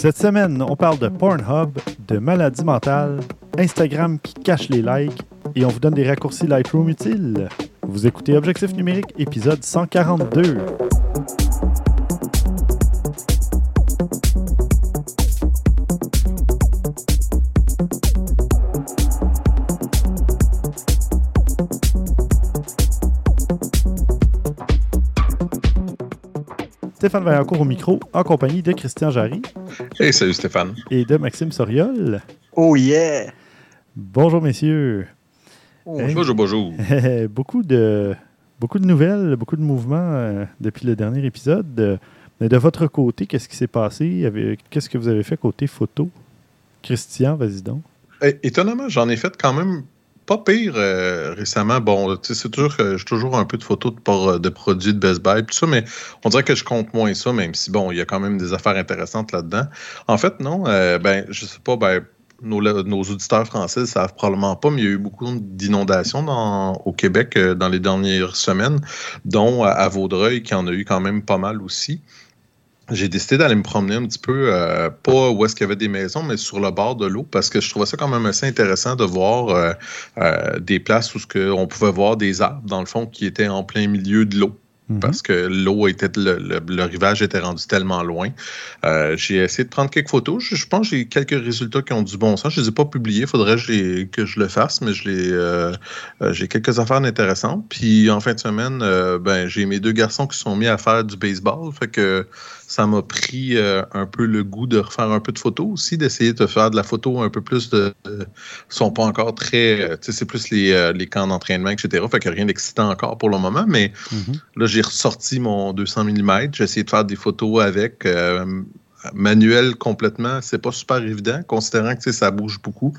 Cette semaine, on parle de Pornhub, de maladies mentales, Instagram qui cache les likes et on vous donne des raccourcis Lightroom utiles. Vous écoutez Objectif numérique, épisode 142. Stéphane Vaillancourt au micro, en compagnie de Christian Jarry. Hey, salut Stéphane. Et de Maxime Soriol. Oh yeah! Bonjour messieurs. Bonjour, bonjour. beaucoup, de, beaucoup de nouvelles, beaucoup de mouvements euh, depuis le dernier épisode. mais de votre côté, qu'est-ce qui s'est passé? Qu'est-ce que vous avez fait côté photo? Christian, vas-y donc. étonnamment, j'en ai fait quand même pas pire euh, récemment. Bon, c'est toujours que j'ai toujours un peu de photos de, produits de Best Buy, tout ça, mais on dirait que je compte moins ça, même si bon, il y a quand même des affaires intéressantes là-dedans. En fait, non, euh, ben, je sais pas, ben, nos, auditeurs français ne savent probablement pas, mais il y a eu beaucoup d'inondations au Québec euh, dans les dernières semaines, dont à Vaudreuil, qui en a eu quand même pas mal aussi j'ai décidé d'aller me promener un petit peu, euh, pas où est-ce qu'il y avait des maisons, mais sur le bord de l'eau, parce que je trouvais ça quand même assez intéressant de voir euh, euh, des places où ce on pouvait voir des arbres, dans le fond, qui étaient en plein milieu de l'eau. Mhm. Parce que l'eau était, le, rivage était rendu tellement loin. j'ai essayé de prendre quelques photos. Je, pense que j'ai quelques résultats qui ont du bon sens. Je ne les ai pas publiés. Il faudrait que je le fasse, mais je j'ai quelques affaires intéressantes. Puis en fin de semaine, ben, j'ai mes deux garçons qui sont mis à faire du baseball. Fait que ça m'a pris euh, un peu le goût de refaire un peu de photos aussi, d'essayer de faire de la photo un peu plus de. ne sont pas encore très. Euh, tu sais, c'est plus les, euh, les camps d'entraînement, etc. Fait que rien d'excitant encore pour le moment. Mais mm-hmm. là, j'ai ressorti mon 200 mm. J'ai essayé de faire des photos avec. manuel complètement, c'est pas super évident, considérant que ça bouge beaucoup.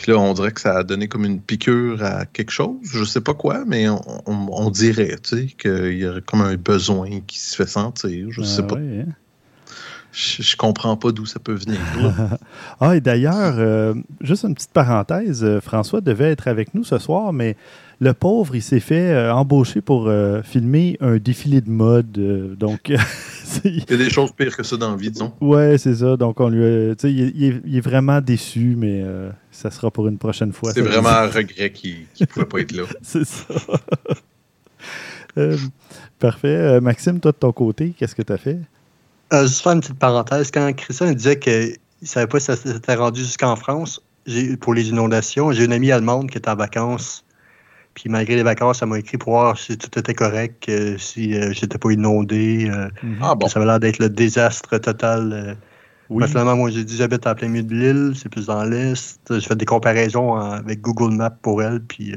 Puis là, on dirait que ça a donné comme une piqûre à quelque chose. Je sais pas quoi, mais on, dirait, tu sais, qu'il y a comme un besoin qui se fait sentir. Je sais ah pas. Hein? Je, je, comprends pas d'où ça peut venir. ah, et d'ailleurs, euh, juste une petite parenthèse, euh, François devait être avec nous ce soir, mais le pauvre, il s'est fait euh, embaucher pour filmer un défilé de mode. donc, il y a des choses pires que ça dans la vie, disons. Ouais, c'est ça. Donc, on lui il, est, il, est, vraiment déçu, mais ça sera pour une prochaine fois. C'est vraiment un regret qu'il ne pouvait pas être là. c'est ça. parfait. Maxime, toi, de ton côté, qu'est-ce que tu as fait? Euh, juste faire une petite parenthèse. Quand Christian disait qu'il ne savait pas si ça s'était rendu jusqu'en France pour les inondations, j'ai une amie allemande qui était en vacances. Puis malgré les vacances, elle m'a écrit pour voir si tout était correct, si euh, j'étais pas inondé. Euh, mhm. ah, bon. Ça avait l'air d'être le désastre total. Oui. finalement, moi, j'ai dit j'habite en plein milieu de l'île, c'est plus dans l'est. J'ai fait des comparaisons avec Google Maps pour elle, puis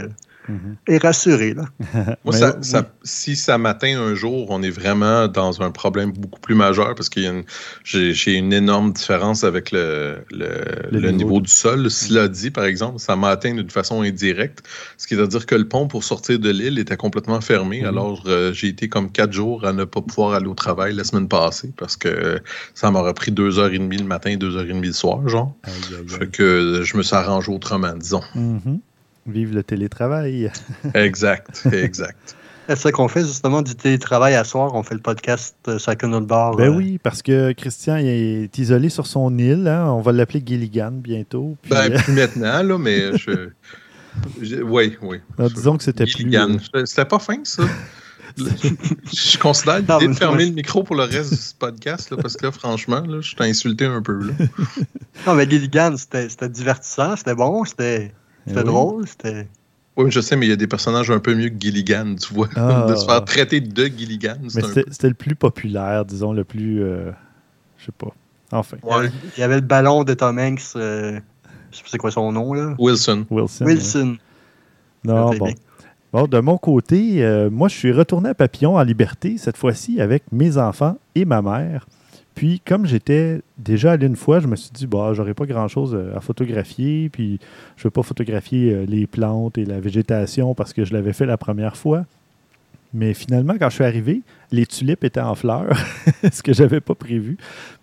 Mhm. et rassuré. Là. Moi, ça, si ça m'atteint un jour, on est vraiment dans un problème beaucoup plus majeur parce que j'ai une énorme différence avec le, le, niveau, du sol. Cela dit, par exemple, ça m'a atteint d'une façon indirecte, ce qui veut dire que le pont pour sortir de l'île était complètement fermé. Mhm. Alors, euh, j'ai été comme quatre jours à ne pas pouvoir aller au travail la semaine passée parce que ça m'aurait pris deux heures et demie le matin, deux heures et demie le soir, genre. Fait que je me suis arrangé autrement, disons. Mhm. Vive le télétravail. exact, exact. C'est ça qu'on fait justement du télétravail à soir. On fait le podcast euh, chacun notre bar. Ben euh. oui, parce que Christian est isolé sur son île. Hein. On va l'appeler Gilligan bientôt. Ben, euh, plus maintenant, là, mais je. Oui, oui. disons que c'était plus. C'était pas fin, ça. je considère de fermer le micro pour le reste du podcast, là, parce que là, franchement, là, je t'ai insulté un peu. Là. non, mais Gilligan, c'était divertissant, c'était bon, c'était c'était eh drôle, c'était. Oui, je sais, mais il y a des personnages un peu mieux que Gilligan, tu vois. Ah. de se faire traiter de Gilligan. Mais c'était le plus populaire, disons, le plus. Euh, je sais pas. Enfin. Il y avait le ballon de Tom Hanks. Euh, je sais pas c'est quoi son nom, là. Wilson. Wilson. Wilson. Non, bon. Bon, de mon côté, euh, moi, je suis retourné à Papillon en liberté, cette fois-ci avec mes enfants et ma mère. Puis, comme j'étais déjà allé une fois, je me suis dit, bah, j'aurais pas grand-chose euh, à photographier, puis je ne veux pas photographier euh, les plantes et la végétation parce que je l'avais fait la première fois. Mais finalement, quand je suis arrivé, les tulipes étaient en fleurs, ce que j'avais pas prévu.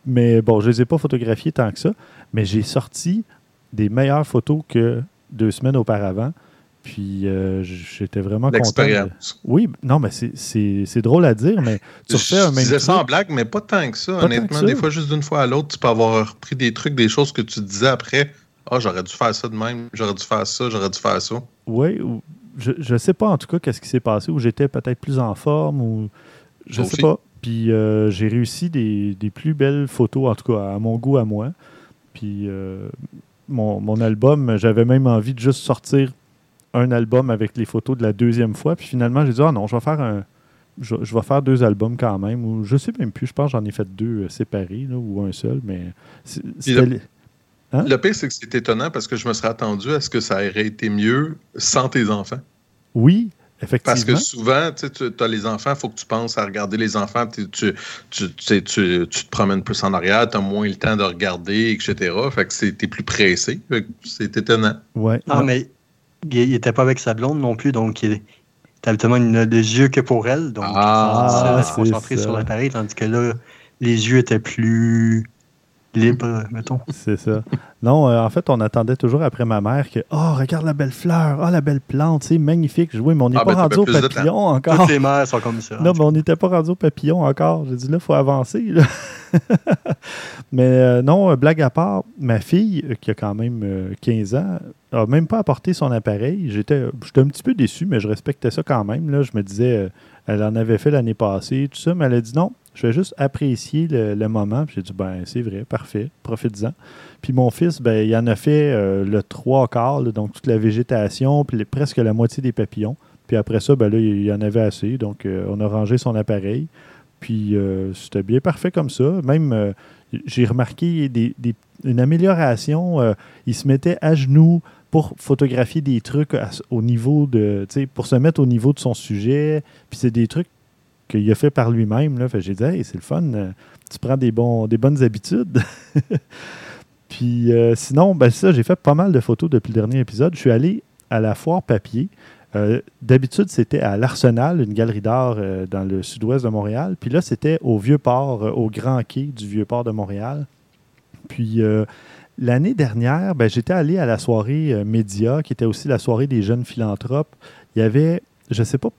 Mais bon, je ne les ai pas photographiées tant que ça. Mais j'ai sorti des meilleures photos que deux semaines auparavant. Puis euh, j'étais vraiment content. L'expérience. Oui, non, mais c'est drôle à dire, mais tu refais un même. Je disais ça en blague, mais pas tant que ça. honnêtement, des fois, juste d'une fois à l'autre, tu peux avoir repris des trucs, des choses que tu disais après. Ah, j'aurais dû faire ça de même, j'aurais dû faire ça, j'aurais dû faire ça. Oui, je ne sais pas en tout cas qu'est-ce qui s'est passé, où j'étais peut-être plus en forme, ou je ne sais pas. Puis euh, j'ai réussi des, des, plus belles photos, en tout cas à mon goût, à moi. Puis euh, mon, mon, album, j'avais même envie de juste sortir un album avec les photos de la deuxième fois. Puis finalement, j'ai dit, ah non, je vais faire un. Je, vais faire deux albums quand même. Ou je sais même plus, je pense que j'en ai fait deux euh, séparés, ou un seul, mais. Le, hein? le pire, c'est que c'est étonnant parce que je me serais attendu à ce que ça aurait été mieux sans tes enfants. Oui, Effectivement. Parce que souvent, tu as les enfants, il faut que tu penses à regarder les enfants, tu, tu, tu, te promènes plus en arrière, tu as moins le temps de regarder, etc. Fait que tu es plus pressé. C'est étonnant. Ouais. Ah, mais il n'était pas avec sa blonde non plus, donc il était tellement une, des yeux que pour elle. Donc, ah, il se concentrer sur l'appareil, tandis que là, les yeux étaient plus libre, mettons. C'est ça. Non, euh, en fait, on attendait toujours après ma mère que Oh, regarde la belle fleur, oh, la belle plante, c'est magnifique. Oui, mais on n'est ah, pas ben, rendu au papillon encore. Toutes les mères sont comme ça. Non, mais on n'était pas rendu au papillon encore. J'ai dit là, il faut avancer. mais euh, non, blague à part, ma fille, euh, qui a quand même 15 ans, n'a même pas apporté son appareil. J'étais un petit peu déçu, mais je respectais ça quand même. Là. Je me disais, elle en avait fait l'année passée, tout ça, mais elle a dit non, je vais juste apprécier le, moment. J'ai dit, ben, c'est vrai, parfait, profites-en. Puis mon fils, ben, il en a fait euh, le trois quarts, donc toute la végétation, puis presque la moitié des papillons. Puis après ça, ben là, il y en avait assez. Donc, euh, on a rangé son appareil. Puis euh, c'était bien parfait comme ça. Même, j'ai remarqué des, une amélioration. il se mettait à genoux pour photographier des trucs au niveau de, pour se mettre au niveau de son sujet. Puis c'est des trucs qu'il a fait par lui-même. J'ai dit, hey, c'est le fun, euh, tu prends des, bons, des bonnes habitudes. Puis euh, sinon, ben ça, j'ai fait pas mal de photos depuis le dernier épisode. Je suis allé à la foire papier. Euh, d'habitude, c'était à l'Arsenal, une galerie d'art dans le sud-ouest de Montréal. Puis là, c'était au Vieux-Port, au Grand Quai du Vieux-Port de Montréal. Puis l'année dernière, ben, j'étais allé à la soirée Média, qui était aussi la soirée des jeunes philanthropes. Il y avait, je ne sais pas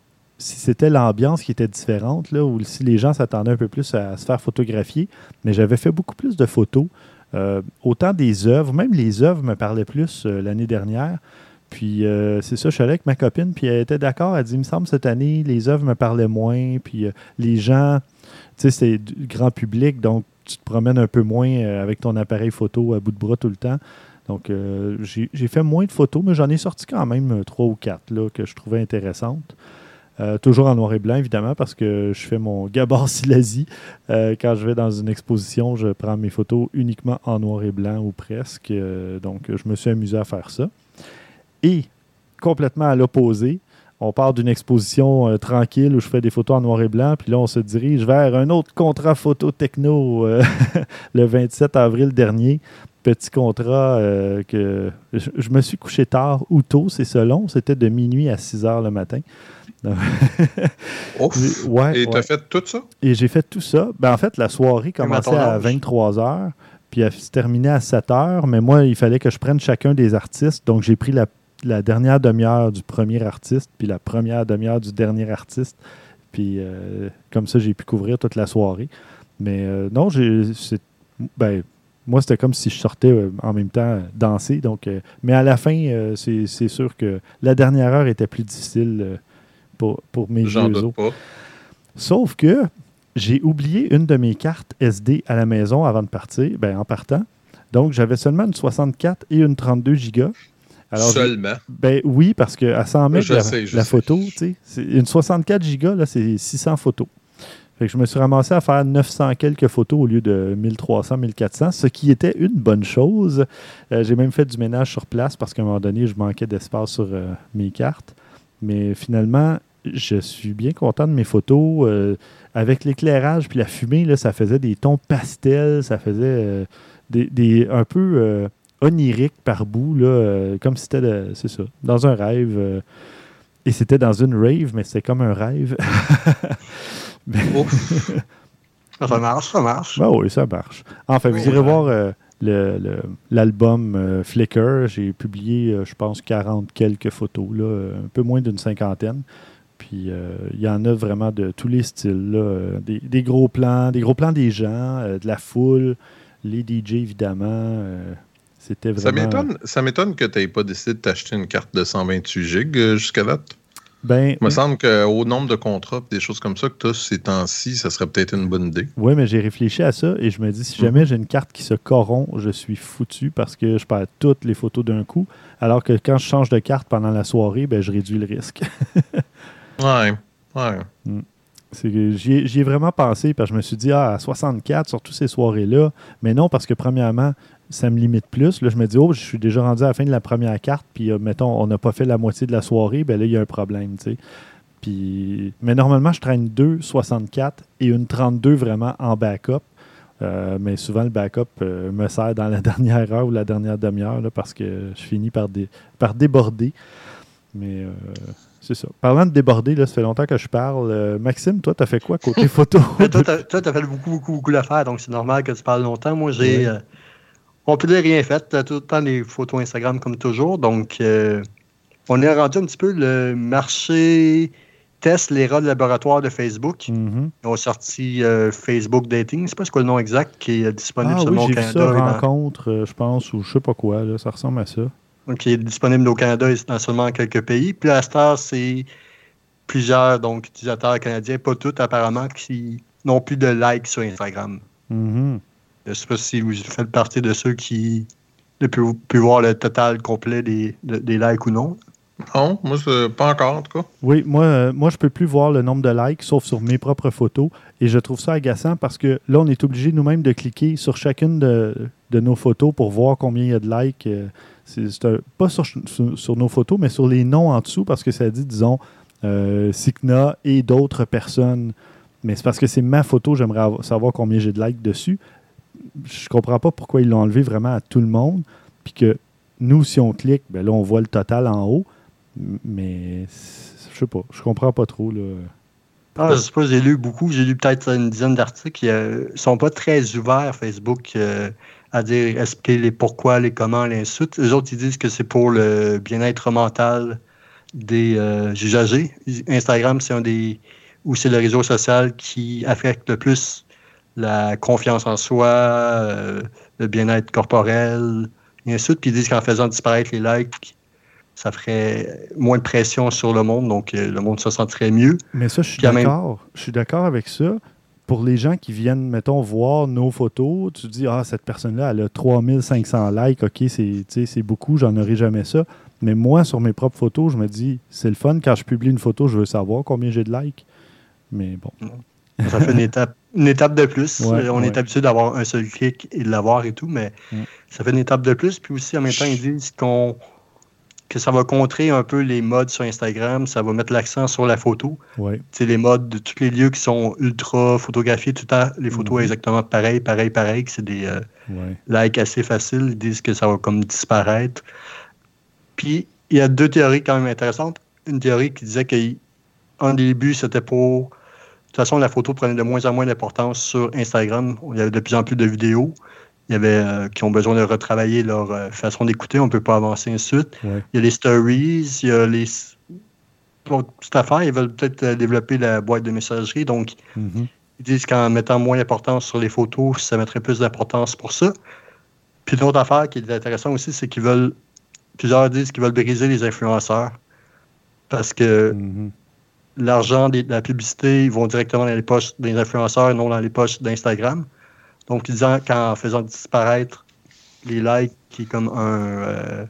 si c'était l'ambiance qui était différente, là, ou si les gens s'attendaient un peu plus à se faire photographier. Mais j'avais fait beaucoup plus de photos, euh, autant des œuvres, même les œuvres me parlaient plus euh, l'année dernière. Puis euh, c'est ça, je suis allé avec ma copine, puis elle était d'accord. Elle dit Il me semble cette année, les œuvres me parlaient moins, puis les gens, tu sais, c'est du grand public, donc tu te promènes un peu moins avec ton appareil photo à bout de bras tout le temps. Donc, j'ai fait moins de photos, mais j'en ai sorti quand même trois ou quatre que je trouvais intéressantes. Euh, toujours en noir et blanc, évidemment, parce que je fais mon gabar silasie. Euh, quand je vais dans une exposition, je prends mes photos uniquement en noir et blanc ou presque. Euh, donc, je me suis amusé à faire ça. Et, complètement à l'opposé, on part d'une exposition tranquille où je fais des photos en noir et blanc, puis là, on se dirige vers un autre contrat photo techno le 27 avril dernier. Petit contrat que je, me suis couché tard ou tôt, c'est selon. C'était de minuit à 6 heures le matin. Ouf. et tu as fait tout ça? Et j'ai fait tout ça. Ben, en fait, la soirée commençait à 23 h puis elle se terminait à 7 h mais moi, il fallait que je prenne chacun des artistes. Donc, j'ai pris la, dernière demi-heure du premier artiste, puis la première demi-heure du dernier artiste. Puis, euh, comme ça, j'ai pu couvrir toute la soirée. Mais euh, non, j'ai. Ben, moi, c'était comme si je sortais euh, en même temps danser. Donc, mais à la fin, c'est sûr que la dernière heure était plus difficile pour, mes jeux. Sauf que j'ai oublié une de mes cartes SD à la maison avant de partir, ben, en partant. Donc, j'avais seulement une 64 et une 32 gigas. Seulement? Ben oui, parce qu'à 100 mètres, la, photo, tu sais, une 64 gigas, là, c'est 600 photos. Fait que je me suis ramassé à faire 900 quelques photos au lieu de 1300, 1400, ce qui était une bonne chose. Euh, j'ai même fait du ménage sur place parce qu'à un moment donné, je manquais d'espace sur euh, mes cartes. Mais finalement, je suis bien content de mes photos. Euh, avec l'éclairage puis la fumée, là, ça faisait des tons pastels, ça faisait euh, des, un peu euh, onirique par bout, là, comme si c'était, c'est ça, dans un rêve. et c'était dans une rave, mais c'était comme un rêve. ça marche, ça marche. Ben oui, ça marche. Enfin, vous irez voir l'album euh, Flickr. J'ai publié, je pense, 40 quelques photos, là, un peu moins d'une cinquantaine. Puis il y en a vraiment de tous les styles. Des, gros plans, des gros plans des gens, de la foule, les DJ évidemment. C'était vraiment. Ça m'étonne que tu n'aies pas décidé de t'acheter une carte de 128 GB jusqu'à date. Ben, Il me semble qu'au nombre de contrats des choses comme ça que tu as ces temps-ci, ça serait peut-être une bonne idée. Oui, mais j'ai réfléchi à ça et je me dis, si jamais mhm. j'ai une carte qui se corrompt, je suis foutu parce que je perds toutes les photos d'un coup. Alors que quand je change de carte pendant la soirée, ben, je réduis le risque. ouais, ouais. Mm. J'y ai, vraiment pensé, parce que je me suis dit, ah, à 64, surtout ces soirées-là. Mais non, parce que premièrement, ça me limite plus. Là, je me dis, oh, je suis déjà rendu à la fin de la première carte, puis euh, mettons, on n'a pas fait la moitié de la soirée, ben là, il y a un problème, tu sais. Puis, mais normalement, je traîne deux 64 et une 32 vraiment en backup. Euh, mais souvent, le backup euh, me sert dans la dernière heure ou la dernière demi-heure parce que je finis par, par déborder. Mais c'est ça. Parlant de déborder, là, ça fait longtemps que je parle. Maxime, toi, tu as fait quoi côté photo? toi, tu as, fait beaucoup, beaucoup, beaucoup d'affaires, donc c'est normal que tu parles longtemps. Moi, j'ai. On peut dire rien fait. Tout le temps des photos Instagram comme toujours. Donc, euh, on est rendu un petit peu le marché test les rats de laboratoire de Facebook. Mm-hmm. Ils ont sorti euh, Facebook Dating. C'est pas ce quoi le nom exact qui est disponible ah, seulement oui, au Canada. Ça, rencontre, euh, je pense, ou je sais pas quoi. Là, ça ressemble à ça. Donc, qui est disponible au Canada et dans seulement quelques pays. Puis à Star, c'est plusieurs donc, utilisateurs canadiens, pas tous apparemment, qui n'ont plus de likes sur Instagram. Mm-hmm. Je ne sais pas si vous faites partie de ceux qui ne peuvent pu voir le total complet des, des likes ou non. Non, moi, pas encore, en tout cas. Oui, moi, euh, moi je ne peux plus voir le nombre de likes, sauf sur mes propres photos. Et je trouve ça agaçant parce que là, on est obligé nous-mêmes de cliquer sur chacune de, nos photos pour voir combien il y a de likes. Euh, c'est, pas sur, nos photos, mais sur les noms en dessous parce que ça dit, disons, euh, Sikna et d'autres personnes. Mais c'est parce que c'est ma photo, j'aimerais savoir combien j'ai de likes dessus je comprends pas pourquoi ils l'ont enlevé vraiment à tout le monde. Puis que nous, si on clique, ben là, on voit le total en haut. Mais je sais pas. Je comprends pas trop. Là. Ah, je sais pas, j'ai lu beaucoup. J'ai lu peut-être une dizaine d'articles ne sont pas très ouverts, Facebook, euh, à dire expliquer les pourquoi, les comment, les insultes. Les autres, ils disent que c'est pour le bien-être mental des euh, usagers. Instagram, c'est un des. ou c'est le réseau social qui affecte le plus la confiance en soi, euh, le bien-être corporel, et ainsi de. Puis ils disent qu'en faisant disparaître les likes, ça ferait moins de pression sur le monde, donc euh, le monde se sentirait mieux. Mais ça, je suis d'accord. Je suis d'accord avec ça. Pour les gens qui viennent, mettons, voir nos photos, tu dis, ah, cette personne-là, elle a 3500 likes, OK, c'est beaucoup, j'en aurai jamais ça. Mais moi, sur mes propres photos, je me dis, c'est le fun, quand je publie une photo, je veux savoir combien j'ai de likes. Mais bon. Ça fait une étape, une étape de plus. on est habitué d'avoir un seul clic et de l'avoir et tout, mais ça fait une étape de plus. Puis aussi, en même temps, ils disent qu'on que ça va contrer un peu les modes sur Instagram, ça va mettre l'accent sur la photo. Les modes de tous les lieux qui sont ultra photographiés, tout le temps, les photos mhm. exactement pareil, pareil, pareil, que c'est des euh, likes assez faciles. Ils disent que ça va comme disparaître. Puis, il y a deux théories quand même intéressantes. Une théorie qui disait qu'en début, c'était pour de toute façon, la photo prenait de moins en moins d'importance sur Instagram. Il y avait de plus en plus de vidéos. Il y avait euh, qui ont besoin de retravailler leur euh, façon d'écouter. On ne peut pas avancer ensuite. Il y a les stories, il y a les. Pour cette affaire, ils veulent peut-être euh, développer la boîte de messagerie. Donc, mm-hmm. ils disent qu'en mettant moins d'importance sur les photos, ça mettrait plus d'importance pour ça. Puis une autre affaire qui est intéressante aussi, c'est qu'ils veulent. Plusieurs disent qu'ils veulent briser les influenceurs. Parce que. Mm-hmm l'argent de la publicité, ils vont directement dans les poches des influenceurs et non dans les poches d'Instagram. Donc, disant qu'en faisant disparaître les likes, qui est comme un, euh,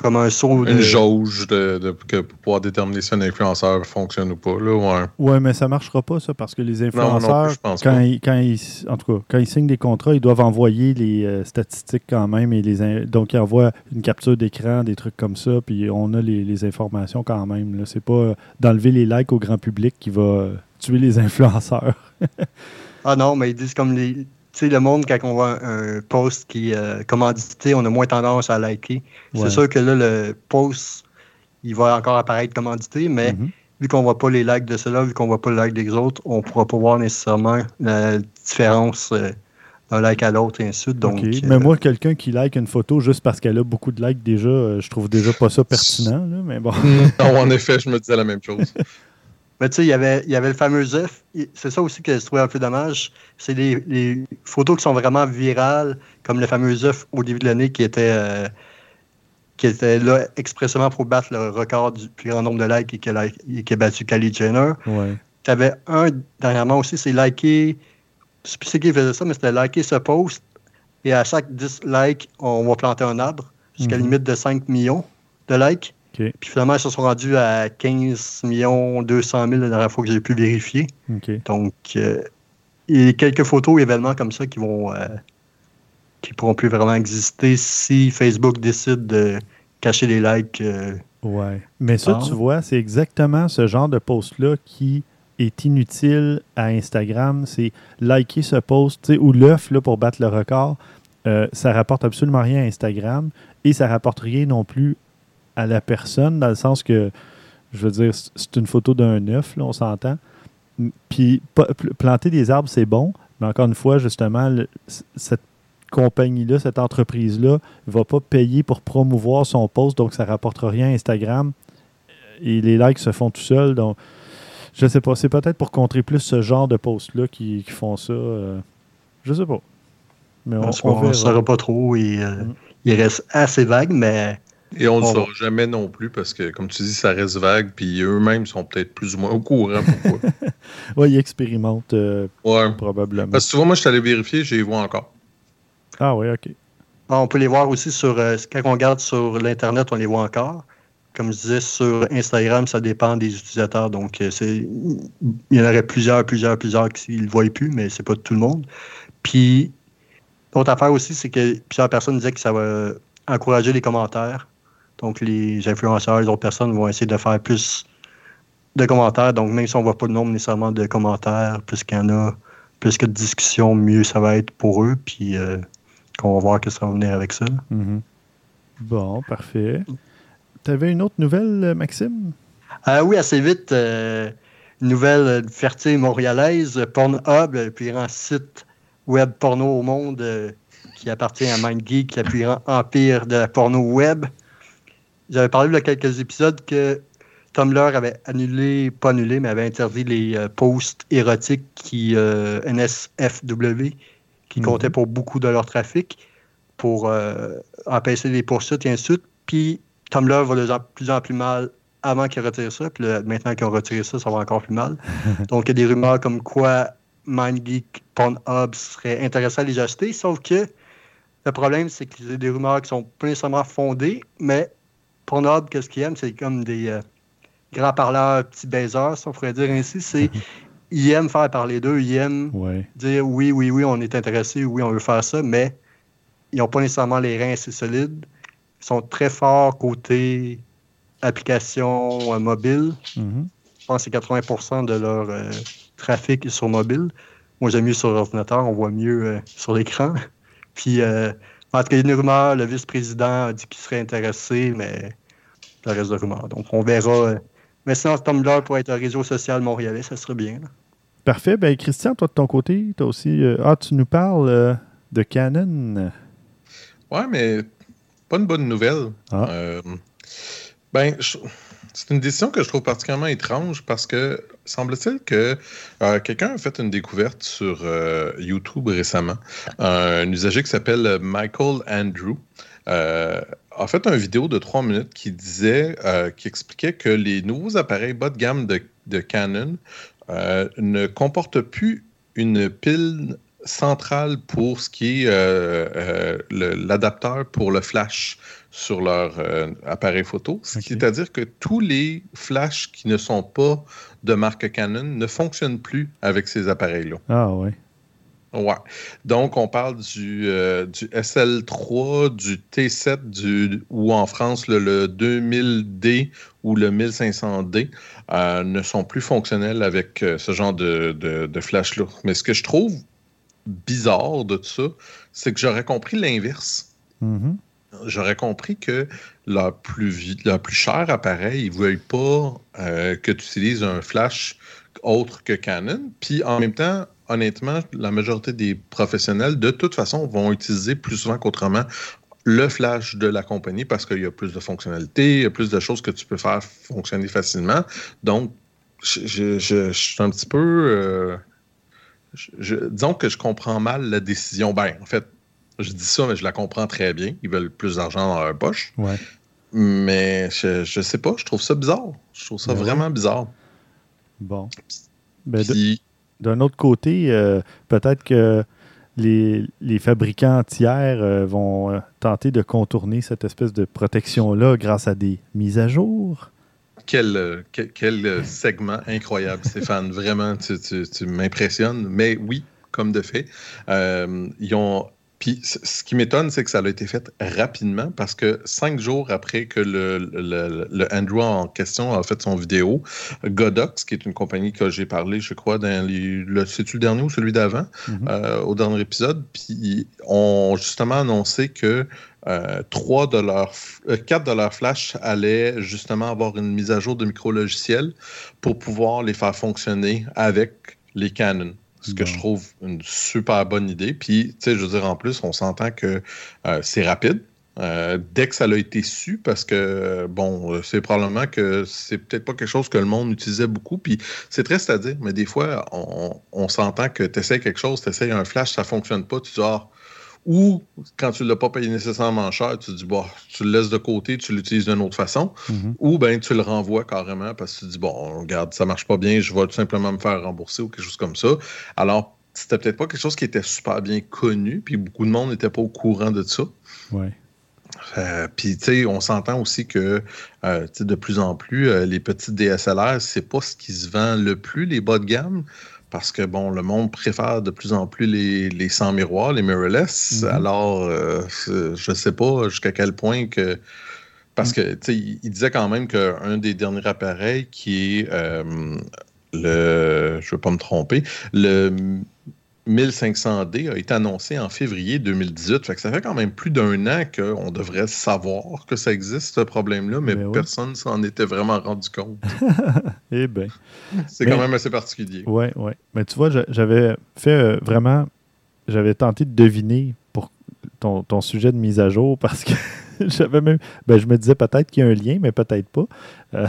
comme un saut Une jauge de, pour pouvoir déterminer si un influenceur fonctionne ou pas. Là, ouais. ouais, mais ça ne marchera pas, ça, parce que les influenceurs, quand, ils, quand ils, en tout cas, quand ils signent des contrats, ils doivent envoyer les euh, statistiques quand même. et les Donc, ils envoient une capture d'écran, des trucs comme ça, puis on a les, informations quand même. Ce n'est pas euh, d'enlever les likes au grand public qui va tuer les influenceurs. Ah non, mais ils disent comme les tu sais, le monde, quand on voit un post qui est euh, commandité, on a moins tendance à liker. C'est sûr que là, le post, il va encore apparaître commandité, mais mm-hmm. vu qu'on ne voit pas les likes de cela, vu qu'on ne voit pas les likes des autres, on ne pourra pas voir nécessairement la différence euh, d'un like à l'autre, et ainsi de suite. Donc, euh, Mais moi, quelqu'un qui like une photo juste parce qu'elle a beaucoup de likes déjà, euh, je trouve déjà pas ça pertinent. là, mais bon. non, en effet, je me disais la même chose. Mais tu sais, il y avait, il y avait le fameux œuf. Il- C'est ça aussi que je trouvais un peu dommage. C'est les, les photos qui sont vraiment virales, comme le fameux œuf au début de l'année qui était, euh, qui était là expressément pour battre le record du plus grand nombre de likes et qui a, qui battu Kylie Jenner. Ouais. Tu avais un dernièrement aussi, c'est liker. Je sais plus c'est qui faisait ça, mais c'était liker ce post. Et à chaque 10 likes, on va planter un arbre jusqu'à la Mhm. limite de 5 millions de likes. Puis finalement, ils se sont rendus à 15 millions 200 000 la dernière fois que j'ai pu vérifier. Donc, euh, il y a quelques photos, événements comme ça qui vont euh, qui pourront plus vraiment exister si Facebook décide de cacher les likes. euh, Ouais. Mais ça, tu vois, c'est exactement ce genre de post-là qui est inutile à Instagram. C'est liker ce post, ou l'œuf pour battre le record. Euh, ça rapporte absolument rien à Instagram et ça rapporte rien non plus à la personne, dans le sens que, je veux dire, c'est une photo d'un œuf, là, on s'entend. Puis planter des arbres, c'est bon, mais encore une fois, justement, le- cette compagnie-là, cette entreprise-là, ne va pas payer pour promouvoir son post, donc ça ne rapportera rien à Instagram. Et les likes se font tout seuls. Donc, je sais pas. C'est peut-être pour contrer plus ce genre de posts-là qui, qui font ça. euh, je sais pas. Mais on, ne saura pas trop et euh, Mm. il reste assez vague, mais Et on ne le saura jamais non plus parce que, comme tu dis, ça reste vague, puis eux-mêmes sont peut-être plus ou moins au courant pourquoi. Ouais, ils expérimentent euh, ouais. probablement. Parce que vois, moi, je suis allé vérifier, je les vois encore. Ah oui, OK. on peut les voir aussi sur. euh, quand on regarde sur l'Internet, on les voit encore. Comme je disais, sur Instagram, ça dépend des utilisateurs. Donc, euh, c'est, il y en aurait plusieurs, plusieurs, plusieurs qui ne le voient plus, mais c'est pas tout le monde. Puis, l'autre affaire aussi, c'est que plusieurs personnes disaient que ça va encourager les commentaires. Donc, les influenceurs, les autres personnes vont essayer de faire plus de commentaires. Donc, même si on ne voit pas le nombre nécessairement de commentaires, plus qu'il y en a, plus que de discussions, mieux ça va être pour eux. Puis, euh, qu'on va voir que ça va venir avec ça. Mhm. Bon, parfait. Tu avais une autre nouvelle, euh, Maxime? Ah oui, assez vite, euh, une nouvelle euh, fierté montréalaise, Pornhub, le plus grand site web porno au monde euh, qui appartient à MindGeek, le plus grand empire de la porno web. J'avais parlé il y a quelques épisodes que Tumblr avait annulé, pas annulé, mais avait interdit les euh, posts érotiques qui euh, NSFW, qui Mhm. comptaient pour beaucoup de leur trafic, pour euh, empêcher les poursuites et ainsi de suite. Puis Tumblr va de plus en plus mal avant qu'ils retirent ça. Puis là, maintenant qu'ils ont retiré ça, ça va encore plus mal. Donc, il y a des rumeurs comme quoi MindGeek, Pornhub serait intéressant à les acheter. Sauf que le problème, c'est que c'est des rumeurs qui sont pas nécessairement fondées, mais Pornhub, qu'est-ce qu'ils aiment? C'est comme des euh, grands parleurs, petits baiseurs, si on pourrait dire ainsi. C'est ils aiment faire parler d'eux, ils aiment Ouais. dire oui, oui, oui, on est intéressé, oui, on veut faire ça, mais ils n'ont pas nécessairement les reins assez solides. Ils sont très forts côté application euh, mobile. Mhm. Je pense que c'est 80% de leur euh, trafic est sur mobile. Moi, j'aime mieux sur l'ordinateur, on voit mieux euh, sur l'écran. Puis, euh, en tout cas, il y a une rumeur, le vice-président a dit qu'il serait intéressé, mais ça reste de rumeur. Donc, on verra. Mais sinon, Tumblr pour être un réseau social montréalais, ça serait bien. là. Parfait. Ben, Christian, toi de ton côté, tu aussi. euh, ah, tu nous parles euh, de Canon. Ouais, mais pas une bonne nouvelle. Ah. Euh, ben, je- c'est une décision que je trouve particulièrement étrange parce que semble-t-il que euh, quelqu'un a fait une découverte sur euh, YouTube récemment. Un usager qui s'appelle Michael Andrew euh, a fait une vidéo de trois minutes qui disait, euh, qui expliquait que les nouveaux appareils bas de gamme de, de Canon euh, ne comportent plus une pile centrale pour ce qui est euh, l'adapteur pour le flash sur leur appareil photo. C'est-à-dire que tous les flashs qui ne sont pas de marque Canon ne fonctionnent plus avec ces appareils-là. Ah, ouais. Ouais. Donc, on parle du, euh, du SL3, du T7, du, ou en France, le, le 2000D ou le 1500D euh, ne sont plus fonctionnels avec euh, ce genre de, de, de flash-là. Mais ce que je trouve bizarre de tout ça, c'est que j'aurais compris l'inverse. Mhm. J'aurais compris que leur plus, leur plus cher appareil, ils ne veulent pas que tu utilises un flash autre que Canon. Puis en même temps, honnêtement, la majorité des professionnels, de toute façon, vont utiliser plus souvent qu'autrement le flash de la compagnie parce qu'il y a plus de fonctionnalités, il y a plus de choses que tu peux faire fonctionner facilement. Donc, je, suis un petit peu. Euh, disons que je comprends mal la décision. Ben, en fait, je dis ça, mais je la comprends très bien. Ils veulent plus d'argent dans leur poche. Ouais. Mais je, je sais pas, je trouve ça bizarre. Je trouve ça ben vraiment bizarre. Bon. Ben, d'un autre côté, euh, peut-être que les, fabricants tiers euh, vont euh, tenter de contourner cette espèce de protection-là grâce à des mises à jour. Quel, quel, segment incroyable, Stéphane. Vraiment, tu, tu m'impressionnes. Mais oui, comme de fait, ils ont puis ce qui m'étonne, c'est que ça a été fait rapidement parce que cinq jours après que le, le, Andrew en question a fait son vidéo, Godox, qui est une compagnie que j'ai parlé, je crois, dans le, c'est-tu le dernier ou celui d'avant, mm-hmm. euh, au dernier épisode, puis ont justement annoncé que euh, 3 de leurs, 4 de leurs flash allaient justement avoir une mise à jour de micro-logiciels pour pouvoir les faire fonctionner avec les Canon. Ce que je trouve une super bonne idée. Puis, tu sais, je veux dire, en plus, on s'entend que euh, c'est rapide. Euh, dès que ça a été su, parce que, bon, c'est probablement que c'est peut-être pas quelque chose que le monde utilisait beaucoup, puis c'est triste à dire, mais des fois, on, s'entend que tu essaies quelque chose, tu essaies un flash, ça fonctionne pas, tu dis, ah, ou quand tu ne l'as pas payé nécessairement cher, tu dis, bon, tu le laisses de côté, tu l'utilises d'une autre façon. Mm-hmm. Ou bien tu le renvoies carrément parce que tu dis, bon, regarde, ça marche pas bien, je vais tout simplement me faire rembourser ou quelque chose comme ça. Alors, c'était peut-être pas quelque chose qui était super bien connu, puis beaucoup de monde n'était pas au courant de ça. Ouais. Euh, puis, tu sais, on s'entend aussi que euh, de plus en plus, euh, les petites DSLR, c'est pas ce qui se vend le plus, les bas de gamme parce que bon, le monde préfère de plus en plus les, les sans miroirs, les mirrorless. Mhm. Alors, euh, je ne sais pas jusqu'à quel point que. Parce que, tu sais, il disait quand même qu'un des derniers appareils qui est euh, le. Je ne veux pas me tromper, le 1500D a été annoncé en février 2018. Fait que ça fait quand même plus d'un an qu'on devrait savoir que ça existe, ce problème-là, mais, ben personne ne s'en était vraiment rendu compte. eh bien. C'est quand même assez particulier. Oui, oui. Mais tu vois, j'avais fait euh, vraiment. J'avais tenté de deviner pour ton, sujet de mise à jour parce que j'avais même. Ben, je me disais peut-être qu'il y a un lien, mais peut-être pas. Euh,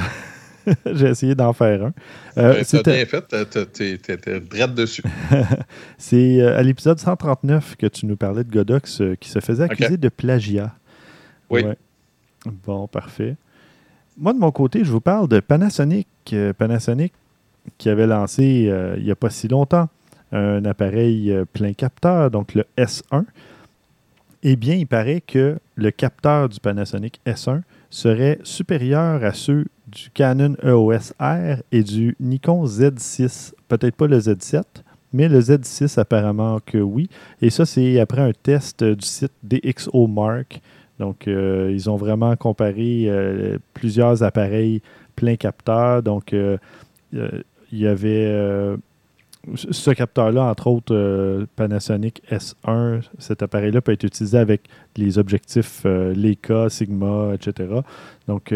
J'ai essayé d'en faire un. Euh, bien fait, drette dessus. c'est euh, à l'épisode 139 que tu nous parlais de Godox euh, qui se faisait accuser de plagiat. Oui. Bon, parfait. Moi, de mon côté, je vous parle de Panasonic. Panasonic qui avait lancé il n'y a pas si longtemps un appareil plein capteur, donc le S1. Eh bien, il paraît que le capteur du Panasonic S1 serait supérieur à ceux du Canon EOS R et du Nikon Z6. Peut-être pas le Z7, mais le Z6 apparemment que oui. Et ça, c'est après un test du site DxO Mark. Donc, euh, ils ont vraiment comparé euh, plusieurs appareils plein capteur. Donc, euh, il y avait ce capteur-là, entre autres Panasonic S1. Cet appareil-là peut être utilisé avec les objectifs Leica, Sigma, etc. Donc,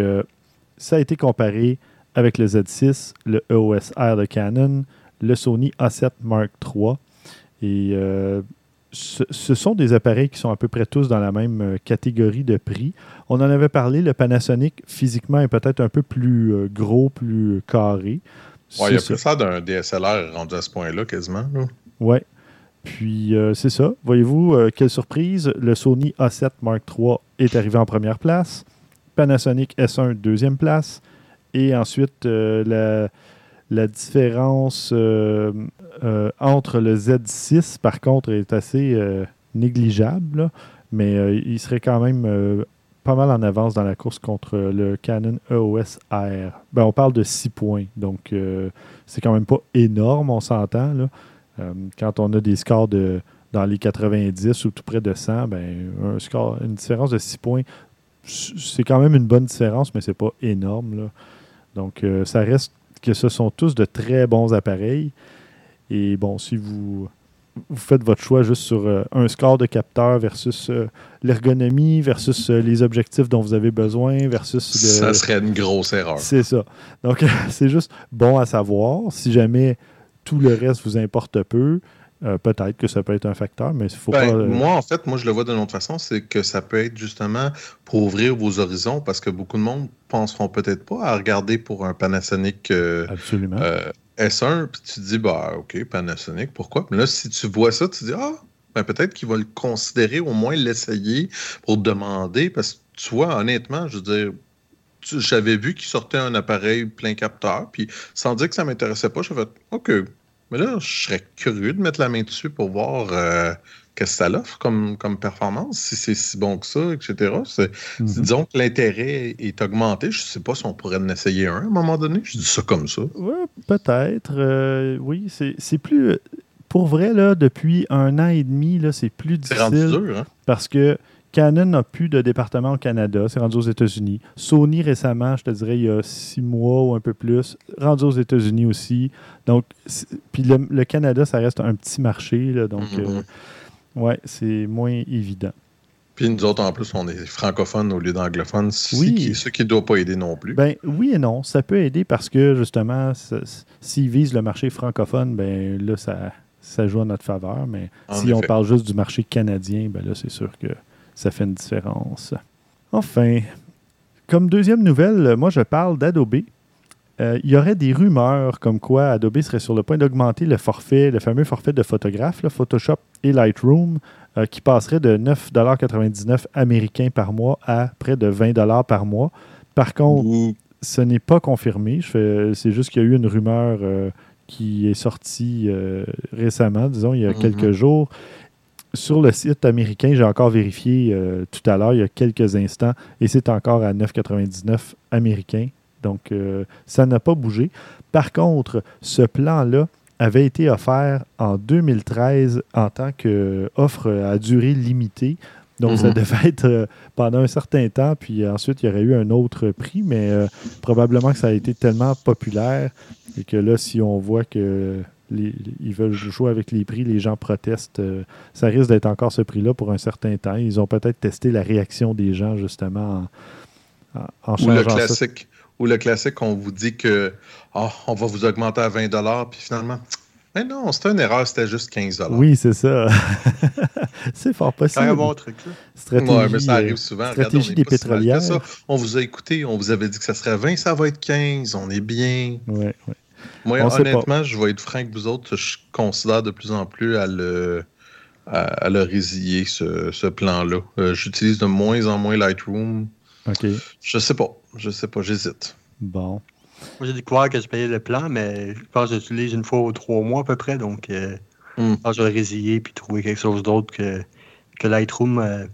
ça a été comparé avec le Z6, le EOS R de Canon, le Sony A7 Mark III. Et euh, ce, sont des appareils qui sont à peu près tous dans la même euh, catégorie de prix. On en avait parlé, le Panasonic physiquement est peut-être un peu plus euh, gros, plus carré. Oui, il y a plus ça d'un DSLR rendu à ce point-là quasiment. Oui. Puis c'est ça. Voyez-vous, quelle surprise, le Sony A7 Mark III est arrivé en première place. Panasonic S1 deuxième place. Et ensuite, euh, la, différence euh, euh, entre le Z6, par contre, est assez négligeable. mais il serait quand même pas mal en avance dans la course contre le Canon EOS R. Ben, on parle de 6 points, donc c'est quand même pas énorme, on s'entend. quand on a des scores de dans les 90 ou tout près de 100, ben, un score, une différence de 6 points c'est quand même une bonne différence, mais c'est pas énorme. Donc, euh, ça reste que ce sont tous de très bons appareils. Et bon, si vous, vous faites votre choix juste sur euh, un score de capteur versus euh, l'ergonomie, versus les objectifs dont vous avez besoin, versus... Ça serait une grosse erreur. C'est ça. Donc, c'est juste bon à savoir. Si jamais tout le reste vous importe peu, euh, peut-être que ça peut être un facteur, mais il faut Ben, pas. euh, Moi, en fait, moi, je le vois d'une autre façon, c'est que ça peut être justement pour ouvrir vos horizons, parce que beaucoup de monde penseront peut-être pas à regarder pour un Panasonic euh, absolument. euh, S1, puis tu te dis, bah, OK, Panasonic, pourquoi? Mais là, si tu vois ça, tu te dis, ah, ben, peut-être qu'il va le considérer, au moins l'essayer pour demander, parce que tu vois, honnêtement, je veux dire, j'avais vu qu'il sortait un appareil plein capteur, puis sans dire que ça m'intéressait pas, j'ai fait, OK. Mais là, je serais curieux de mettre la main dessus pour voir euh, qu'est-ce que ça l'offre comme, comme performance, si c'est si bon que ça, etc. C'est- Mhm. Disons que l'intérêt est augmenté. Je sais pas si on pourrait en essayer un à un moment donné. Je dis ça comme ça. Ouais, peut-être. euh, oui, c'est plus. Pour vrai, là, depuis un an et demi, là, c'est plus C'est rendu difficile dur, hein? parce que Canon n'a plus de département au Canada, c'est rendu aux États-Unis. Sony récemment, je te dirais, il y a six mois ou un peu plus, rendu aux États-Unis aussi. Donc, puis le, le Canada, ça reste un petit marché, là, donc euh, ouais, c'est moins évident. Puis nous autres, en plus, on est francophones au lieu d'anglophones. Ce Oui. qui- Ce qui ne doit pas aider non plus. Ben oui et non, ça peut aider parce que justement, s'ils visent le marché francophone, ben là, ça, ça joue en notre faveur. Mais En si on parle juste du marché canadien, ben là, c'est sûr que ça fait une différence. Enfin, comme deuxième nouvelle, euh, moi, je parle d'Adobe. Euh, il y aurait des rumeurs comme quoi Adobe serait sur le point d'augmenter le forfait, le fameux forfait de photographe, là, Photoshop et Lightroom, euh, qui passerait de 9,99 américains par mois à près de 20 par mois. Par contre, ce n'est pas confirmé. C'est juste qu'il y a eu une rumeur euh, qui est sortie récemment, disons, il y a Mhm. quelques jours. Sur le site américain, j'ai encore vérifié euh, tout à l'heure, il y a quelques instants, et c'est encore à 9,99 américains. Donc, euh, ça n'a pas bougé. Par contre, ce plan-là avait été offert en 2013 en tant qu'offre à durée limitée. Donc, ça Mhm. devait être euh, pendant un certain temps, puis ensuite, il y aurait eu un autre prix, mais euh, probablement que ça a été tellement populaire et que là, si on voit que les- ils veulent jouer avec les prix, les gens protestent, euh, ça risque d'être encore ce prix-là pour un certain temps. Ils ont peut-être testé la réaction des gens, justement, en, en- en Ou le ça. classique. Ou le classique, on vous dit que Ah, on va vous augmenter à 20 puis finalement, mais non, c'était une erreur, c'était juste 15 Oui, c'est ça. c'est fort C'est possible. un bon truc, ça. Stratégie, Ouais, mais ça euh, arrive souvent. stratégie Regarde, on est des si pétrolières. ça. On vous a écouté, on vous avait dit que ça serait 20, ça va être 15, on est bien. ouais, ouais. Moi, On honnêtement, je vais être franc avec vous autres, je considère de plus en plus à le, à, à le résilier, ce, ce plan-là. Euh, J'utilise de moins en moins Lightroom. OK. Je sais pas, je sais pas, j'hésite. Bon. Moi, j'ai découvert que je payais le plan, mais je pense que j'utilise une fois ou trois mois à peu près. Donc, euh, Hmm. je pense que je vais le résilier puis trouver quelque chose d'autre que, que Lightroom. euh,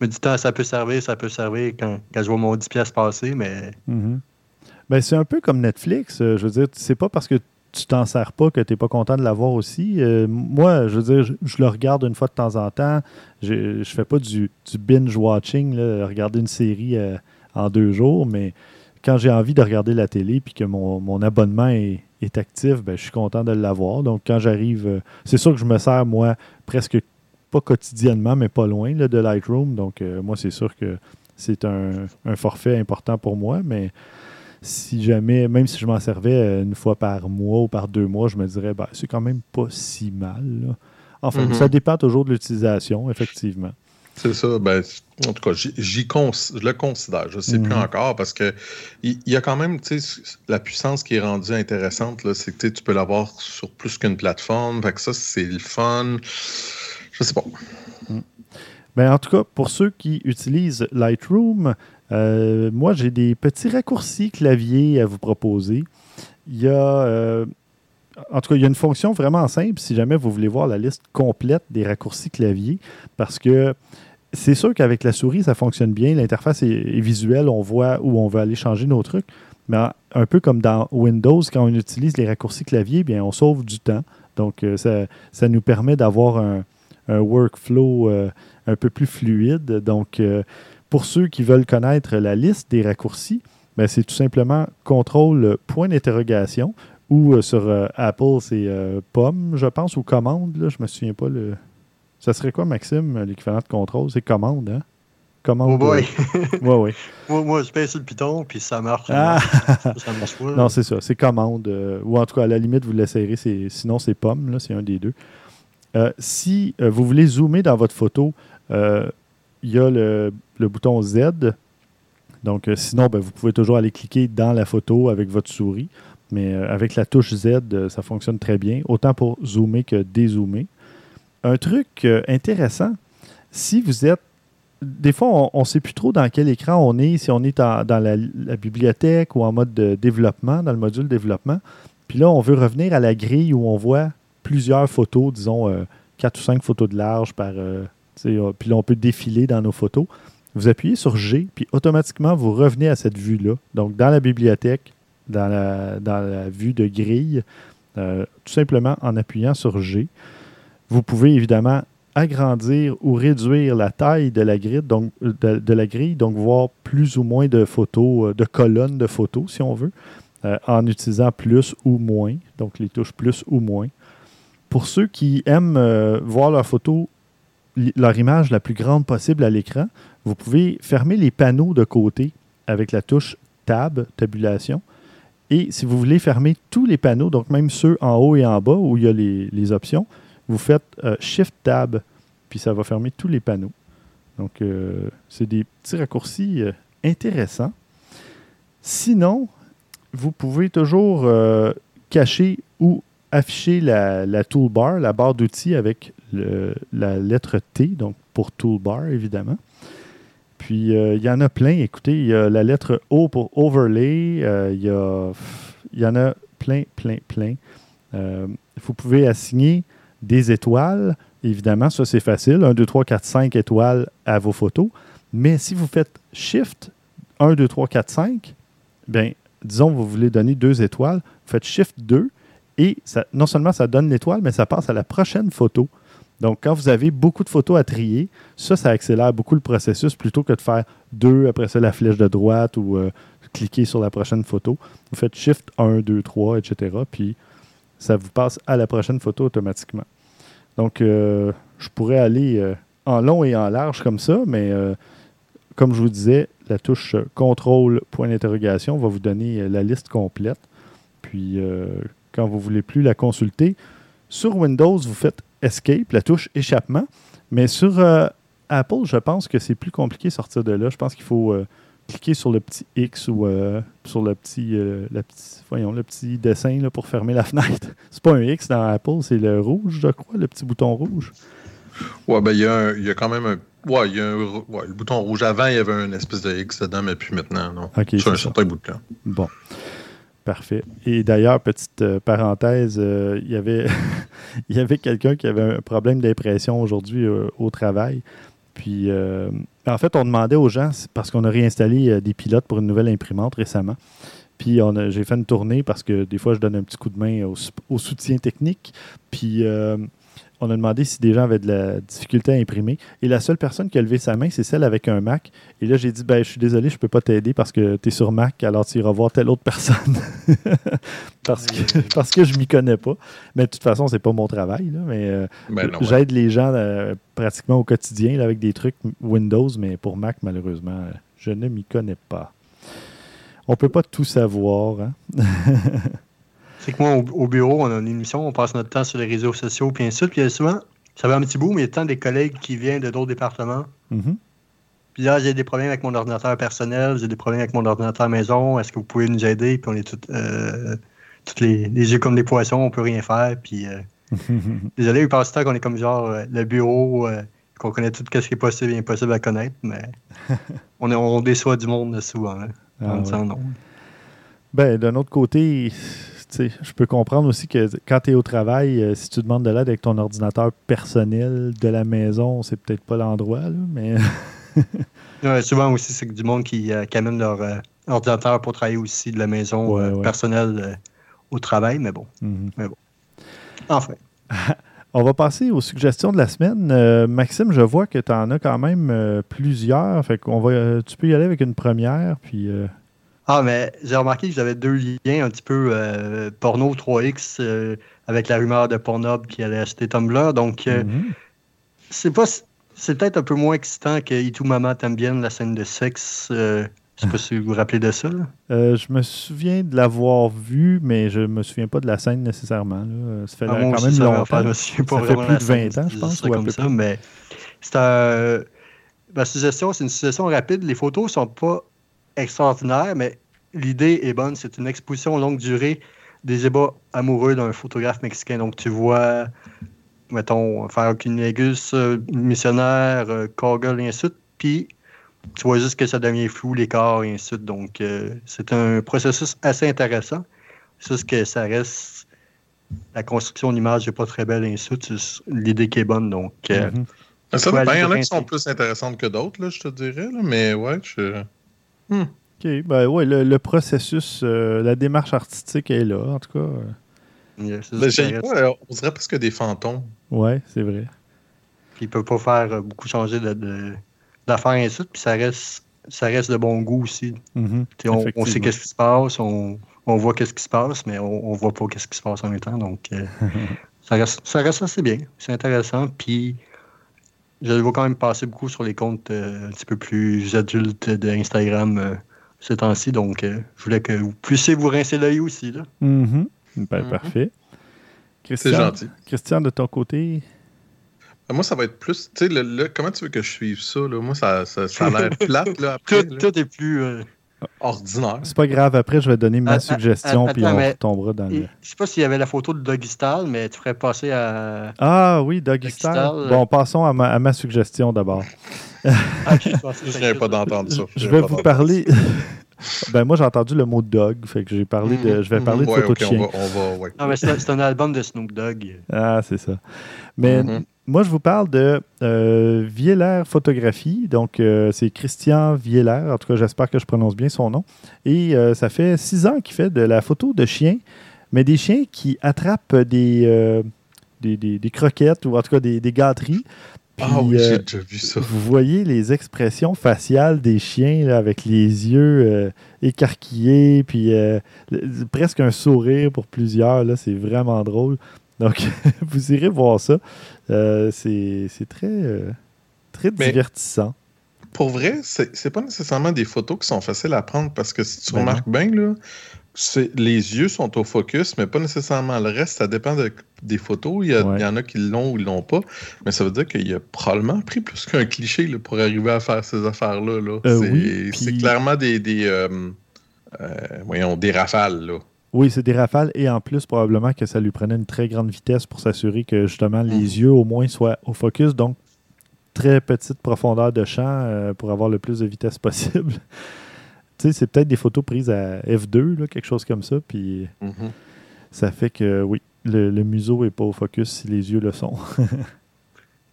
me dit, Ah, ça peut servir, ça peut servir quand, quand je vois mon 10$ piastres passer, mais Mhm. Ben, c'est un peu comme Netflix. euh, je veux dire, c'est pas parce que tu t'en sers pas que tu n'es pas content de l'avoir aussi. Euh, moi, je veux dire, je, je le regarde une fois de temps en temps. Je, je fais pas du, du binge-watching, regarder une série euh, en deux jours, mais quand j'ai envie de regarder la télé puis que mon, mon abonnement est, est actif, ben, je suis content de l'avoir. Donc, quand j'arrive, c'est sûr que je me sers, moi, presque pas quotidiennement, mais pas loin là, de Lightroom. Donc, moi, c'est sûr que c'est un, un forfait important pour moi, mais si jamais, même si je m'en servais euh, une fois par mois ou par deux mois, je me dirais, ben, c'est quand même pas si mal. là. Enfin, Mhm. ça dépend toujours de l'utilisation, effectivement. C'est ça. Ben, en tout cas, j'y- cons- le considère. Je ne sais plus Mhm. encore parce que il y, a quand même tu sais, la puissance qui est rendue intéressante. là, C'est que tu peux l'avoir sur plus qu'une plateforme. Fait que ça, c'est le fun. Je sais pas. Ben, en tout cas, pour ceux qui utilisent Lightroom, euh, moi, j'ai des petits raccourcis clavier à vous proposer. Il y a, euh, en tout cas, il y a une fonction vraiment simple si jamais vous voulez voir la liste complète des raccourcis clavier, parce que c'est sûr qu'avec la souris, ça fonctionne bien. L'interface est, visuelle, on voit où on veut aller changer nos trucs. Mais un peu comme dans Windows, quand on utilise les raccourcis clavier, bien, on sauve du temps. Donc, euh, ça, ça nous permet d'avoir un, workflow un peu plus fluide. Donc, pour ceux qui veulent connaître la liste des raccourcis, ben, c'est tout simplement contrôle point d'interrogation ou euh, sur euh, Apple, c'est euh, pomme, je pense, ou commande. Là, je me souviens pas. le. Ça serait quoi, Maxime, l'équivalent de contrôle? C'est commande, hein? commande. Oh boy. ouais, ouais. moi, moi, je paye sur le piton, puis ça marche. Ah! Ça, marche pas. Non, c'est ça. C'est commande. euh, ou en tout cas, à la limite, vous l'essayerez. Sinon, c'est pomme. là, C'est un des deux. Euh, si euh, vous voulez zoomer dans votre photo, euh, il y a le, le bouton Z. Donc, euh, sinon, ben, vous pouvez toujours aller cliquer dans la photo avec votre souris. Mais euh, avec la touche Z, euh, ça fonctionne très bien, autant pour zoomer que dézoomer. Un truc intéressant, si vous êtes des fois, on ne sait plus trop dans quel écran on est, si on est dans la, bibliothèque ou en mode de développement, dans le module développement. Puis là, on veut revenir à la grille où on voit plusieurs photos, disons euh, quatre ou cinq photos de large par. puis là, on peut défiler dans nos photos. Vous appuyez sur G, puis automatiquement, vous revenez à cette vue-là. Donc, dans la bibliothèque, dans la, vue de grille, euh, tout simplement en appuyant sur G. Vous pouvez évidemment agrandir ou réduire la taille de la grille, donc, de, la grille, donc voir plus ou moins de photos, euh, de colonnes de photos, si on veut, euh, en utilisant plus ou moins, donc les touches plus ou moins. Pour ceux qui aiment voir leur photo, leur image la plus grande possible à l'écran, vous pouvez fermer les panneaux de côté avec la touche Tab, tabulation. Et si vous voulez fermer tous les panneaux, donc même ceux en haut et en bas où il y a les, options, vous faites euh, Shift Tab, puis ça va fermer tous les panneaux. Donc, euh, c'est des petits raccourcis euh, intéressants. Sinon, vous pouvez toujours cacher ou afficher la, toolbar, la barre d'outils avec la lettre T, donc pour toolbar, évidemment. Puis, euh, il y en a plein. Écoutez, il y a la lettre O pour overlay. euh, il, y en a plein, plein, plein. Euh, vous pouvez assigner des étoiles. Évidemment, ça c'est facile. 1, 2, 3, 4, 5 étoiles à vos photos. Mais si vous faites Shift 1, 2, 3, 4, 5, bien, disons vous voulez donner deux étoiles, vous faites Shift 2 et non seulement ça donne l'étoile, mais ça passe à la prochaine photo. Donc, quand vous avez beaucoup de photos à trier, ça, ça accélère beaucoup le processus plutôt que de faire deux, après ça, la flèche de droite ou euh, cliquer sur la prochaine photo. Vous faites Shift 1, 2, 3, etc. Puis, ça vous passe à la prochaine photo automatiquement. Donc, euh, je pourrais aller euh, en long et en large comme ça, mais comme je vous disais, la touche contrôle point d'interrogation va vous donner la liste complète. Puis, quand vous ne voulez plus la consulter, sur Windows, vous faites Escape, la touche échappement. Mais sur euh, Apple, je pense que c'est plus compliqué de sortir de là. Je pense qu'il faut euh, cliquer sur le petit X ou euh, sur le petit, la petit- voyons, le petit dessin là, pour fermer la fenêtre. C'est pas un X dans Apple, c'est le rouge, je crois, le petit bouton rouge. Ouais, ben, il y, a un- il y a quand même un. Ouais, il y a un, ouais, le bouton rouge. Avant, il y avait une espèce de X dedans, mais plus maintenant, non. Ok, Sur un ça. certain bout de temps. Bon. Parfait. Et d'ailleurs, petite euh, parenthèse, euh, il y avait, quelqu'un qui avait un problème d'impression aujourd'hui euh, au travail. Puis, euh, en fait, on demandait aux gens, parce qu'on a réinstallé des pilotes pour une nouvelle imprimante récemment. Puis, j'ai fait une tournée parce que des fois, je donne un petit coup de main au, au soutien technique. Puis, on a demandé si des gens avaient de la difficulté à imprimer. Et la seule personne qui a levé sa main, c'est celle avec un Mac. Et là, j'ai dit, ben, je suis désolé, je ne peux pas t'aider parce que tu es sur Mac, alors tu iras voir telle autre personne. parce, que, parce que je m'y connais pas. Mais de toute façon, c'est pas mon travail. là. mais euh, Ben, ouais. j'aide les gens euh, pratiquement au quotidien là, avec des trucs Windows, mais pour Mac, malheureusement, je ne m'y connais pas. On peut pas tout savoir. hein. C'est que moi, au, au bureau, on a une émission, on passe notre temps sur les réseaux sociaux, puis ainsi de suite. Puis souvent, ça va un petit bout, mais il y a tant des collègues qui viennent de d'autres départements. Mhm. Puis là, j'ai des problèmes avec mon ordinateur personnel, j'ai des problèmes avec mon ordinateur maison. Est-ce que vous pouvez nous aider? Puis on est tous euh, toutes les, les yeux comme des poissons, on peut rien faire. Puis euh, désolé, il passe temps qu'on est comme genre euh, le bureau, qu'on connaît tout ce qui est possible et impossible à connaître, mais on, est- on déçoit du monde souvent. hein, Ah, en ouais. disant non. Ben, d'un autre côté, je peux comprendre aussi que quand tu es au travail, euh, si tu demandes de l'aide avec ton ordinateur personnel de la maison, c'est peut-être pas l'endroit, là, mais Ouais, souvent aussi, c'est que du monde qui, euh, qui amène leur euh, ordinateur pour travailler aussi de la maison Ouais, euh, ouais. personnelle au travail, mais bon, Mhm. enfin. On va passer aux suggestions de la semaine. Euh, Maxime, je vois que tu en as quand même euh, plusieurs. Fait qu'on va, euh, tu peux y aller avec une première, puis Ah, mais j'ai remarqué que j'avais deux liens un petit peu euh, porno 3X euh, avec la rumeur de Pornhub qui allait acheter Tumblr. Donc, euh, mhm. c'est pas. C'est peut-être un peu moins excitant que Itou Mama t'aime bien la scène de sexe. Je sais pas si vous vous rappelez de ça. Je me souviens de l'avoir vu, mais je me souviens pas de la scène nécessairement. Là. Ça fait Ah, quand aussi, même longtemps. je pas Ça fait plus de scène, 20 ans, je pense, ou comme ça, mais c'est un... Ma suggestion, c'est une suggestion rapide. Les photos sont pas extraordinaires, mais l'idée est bonne. C'est une exposition longue durée des ébats amoureux d'un photographe mexicain. Donc, tu vois, mettons, négus, euh, missionnaire, euh, Kogel, et ainsi de suite. Puis, tu vois juste que ça devient flou, les corps, et ainsi de suite. Donc, euh, c'est un processus assez intéressant. C'est juste que ça reste. La construction d'image n'est pas très belle, et ainsi L'idée qui est bonne. Donc, euh, Mhm. Ça faut dépend. aller Il y en a qui sont plus intéressantes que d'autres, je te dirais. là, mais ouais, je... OK. Ben ouais, le, le processus, euh, la démarche artistique est là, en tout cas. euh, euh, Mais j'ai pas, on dirait presque des fantômes. Ouais, c'est vrai. Puis il peut pas faire euh, beaucoup changer de- de- d'affaires et ainsi puis ça reste, ça reste de bon goût aussi. Mhm. Sais, on, sait qu'est-ce qui se passe, on, on voit qu'est-ce qui se passe, mais on, on voit pas qu'est-ce qui se passe en même temps. Donc, euh, ça, reste, ça reste assez bien. C'est intéressant. Puis, je le vois quand même passer beaucoup sur les comptes euh, un petit peu plus adultes d'Instagram euh, ces temps-ci. Donc, euh, je voulais que vous puissiez vous rincer l'œil aussi. Là. Mhm. Ben, Mhm. Parfait. C'est Christian, gentil. Christian, de ton côté, Euh, Moi, ça va être plus. Tu sais, comment tu veux que je suive ça? Là? Moi, ça, ça, ça a l'air plate là, après. Tout, là. tout est plus. Ordinaire. c'est pas grave. Après, je vais donner ma Ah, ah, suggestion, ah, puis attends, on mais- retombera dans et le. je sais pas s'il y avait la photo de Doggy Style, mais tu ferais passer à. Ah oui, Doggy Doggy Style. Style, Bon, passons à ma, à ma suggestion d'abord. Ah, je viens pas d'entendre ça. Je vais vous parler. ben moi j'ai entendu le mot dog, fait que j'ai parlé de. Je vais Mhm. parler de Ouais, photos de on chiens. va, on va, ouais. Non, mais c'est c'est un album de Snoop Dogg. Ah, c'est ça. Mais Mhm. Moi, je vous parle de euh, Vieler Photographie. Donc, euh, c'est Christian Vieler. En tout cas, j'espère que je prononce bien son nom. Et euh, ça fait six ans qu'il fait de la photo de chiens, mais des chiens qui attrapent des, euh, des, des- des croquettes ou en tout cas des, des gâteries. Puis, Ah oui, j'ai déjà vu ça. vous voyez les expressions faciales des chiens là, avec les yeux écarquillés, puis le- presque un sourire pour plusieurs. C'est vraiment drôle. Donc, vous irez voir ça. Euh, c'est très, euh, très Mais- divertissant. Pour vrai, c'est pas nécessairement des photos qui sont faciles à prendre parce que si tu Ben remarques bien, là, les yeux sont au focus, mais pas nécessairement le reste. Ça dépend de- des photos. Il y, a- Ouais. il y en a qui l'ont ou ils l'ont pas. Mais ça veut dire qu'il a probablement pris plus qu'un cliché là, pour arriver à faire ces affaires-là. là. Euh, c'est oui, clairement des, des, euh, euh, voyons, des rafales. Là. Oui, c'est des rafales et en plus, probablement que ça lui prenait une très grande vitesse pour s'assurer que justement les Mhm. yeux au moins soient au focus. Donc, très petite profondeur de champ euh, pour avoir le plus de vitesse possible. tu sais, c'est peut-être des photos prises à F2, là, quelque chose comme ça. Puis Mhm. ça fait que oui, le, le museau n'est pas au focus si les yeux le sont.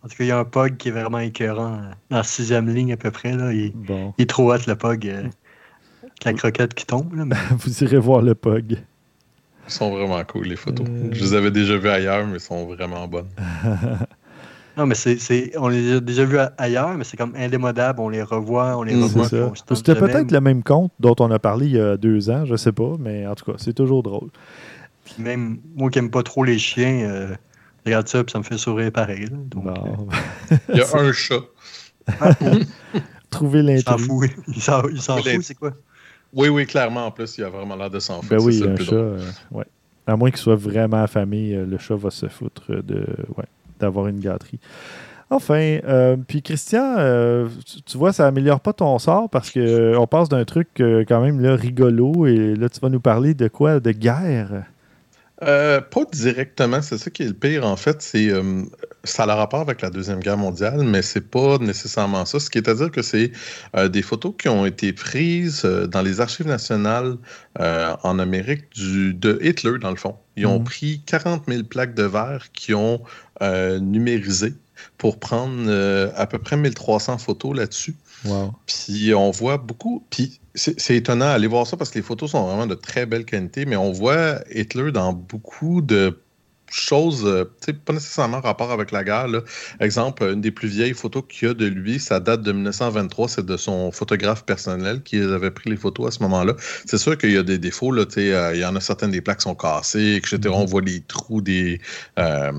En tout cas, il y a un pug qui est vraiment écœurant euh, dans la sixième ligne à peu près. Là. Il, bon, il est trop hot, le pug. euh, avec la croquette qui tombe. Là, mais- vous irez voir le pug. Ils sont vraiment cool, les photos. Euh. Je les avais déjà vus ailleurs, mais ils sont vraiment bonnes. Non, mais c'est, c'est- on les a déjà vus a- ailleurs, mais c'est comme indémodable. On les revoit, on les Mhm. revoit. C'était peut-être le même compte dont on a parlé il y a deux ans, je sais pas, mais en tout cas, c'est toujours drôle. Puis même moi qui aime pas trop les chiens, euh, je regarde ça, puis ça me fait sourire pareil. là. Donc, euh. Il y a un chat. Trouver il s'en l'intrigue. fout. Il s'en, fout, c'est quoi? Oui, oui, clairement. En plus, il a vraiment l'air de s'en foutre. Ben oui, ça un plus chat, euh, ouais. À moins qu'il soit vraiment affamé, euh, le chat va se foutre de, ouais, d'avoir une gâterie. Enfin, euh, puis Christian, euh, tu, tu vois, ça améliore pas ton sort parce que on passe d'un truc quand même là, rigolo et là, tu vas nous parler de quoi? De guerre? Euh, pas directement, c'est ça qui est le pire en fait. C'est euh, ça a le rapport avec la deuxième guerre mondiale, mais c'est pas nécessairement ça. Ce qui est à dire que c'est euh, des photos qui ont été prises euh, dans les archives nationales euh, en Amérique du, de Hitler dans le fond. Ils ont Mhm. pris 40 000 plaques de verre qui ont numérisé pour prendre à peu près 1300 photos là-dessus. Wow. Puis on voit beaucoup. Puis c'est étonnant d'aller voir ça parce que les photos sont vraiment de très belle qualité, mais on voit Hitler dans beaucoup de choses, euh, pas nécessairement rapport avec la guerre. Exemple, une des plus vieilles photos qu'il y a de lui, ça date de 1923, c'est de son photographe personnel qui avait pris les photos à ce moment-là. C'est sûr qu'il y a des défauts, là, euh, il y en a certaines des plaques sont cassées, etc. Mm-hmm. On voit les trous des, euh,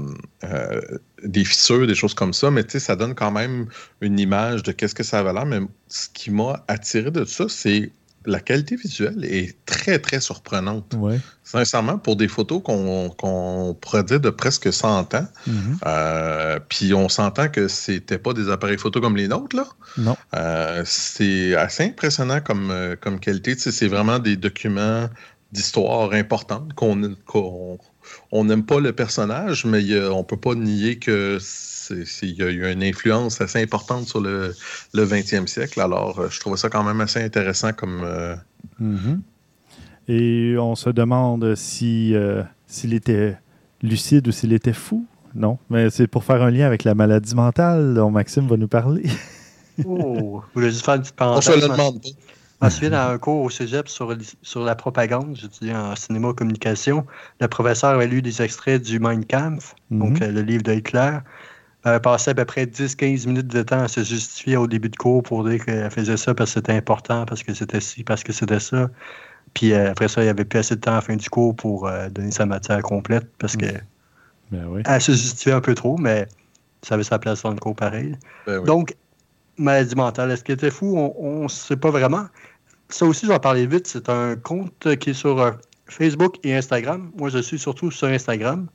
des fissures, des choses comme ça, mais ça donne quand même une image de qu'est-ce que ça avait l'air. Mais ce qui m'a attiré de ça, c'est la qualité visuelle est très, très surprenante. Sincèrement, pour des photos qu'on produit de presque 100 ans, mm-hmm. euh, puis on s'entend que c'était pas des appareils photo comme les nôtres, là. Non. Euh, c'est assez impressionnant comme, euh, comme qualité. c'est vraiment des documents d'histoire importante qu'on on n'aime pas le personnage, mais on ne peut pas nier que il y a eu une influence assez importante sur le, le 20e siècle. Alors, euh, je trouvais ça quand même assez intéressant comme. Euh, mm-hmm. Et on se demande si euh, s'il était lucide ou s'il était fou. Non, mais c'est pour faire un lien avec la maladie mentale dont Maxime va nous parler. oh, vous voulez juste faire une petite parenthèse? On se le demande pas. Je me souviens dans un cours au cégep sur, sur la propagande, j'étudiais en cinéma communication, le professeur avait lu des extraits du Mein Kampf, donc mm-hmm. le livre de Hitler. Elle passait à peu près 10-15 minutes de temps à se justifier au début de cours pour dire qu'elle faisait ça parce que c'était important, parce que c'était ci, parce que c'était ça. Puis euh, après ça, il n'y avait plus assez de temps à la fin du cours pour euh, donner sa matière complète parce que ben elle se justifiait un peu trop, mais ça avait sa place dans le cours pareil. Ben Donc, maladie mentale, est-ce qu'elle était fou? On ne sait pas vraiment. Ça aussi, je vais en parler vite. C'est un compte qui est sur euh, Facebook et Instagram. Moi, je suis surtout sur Instagram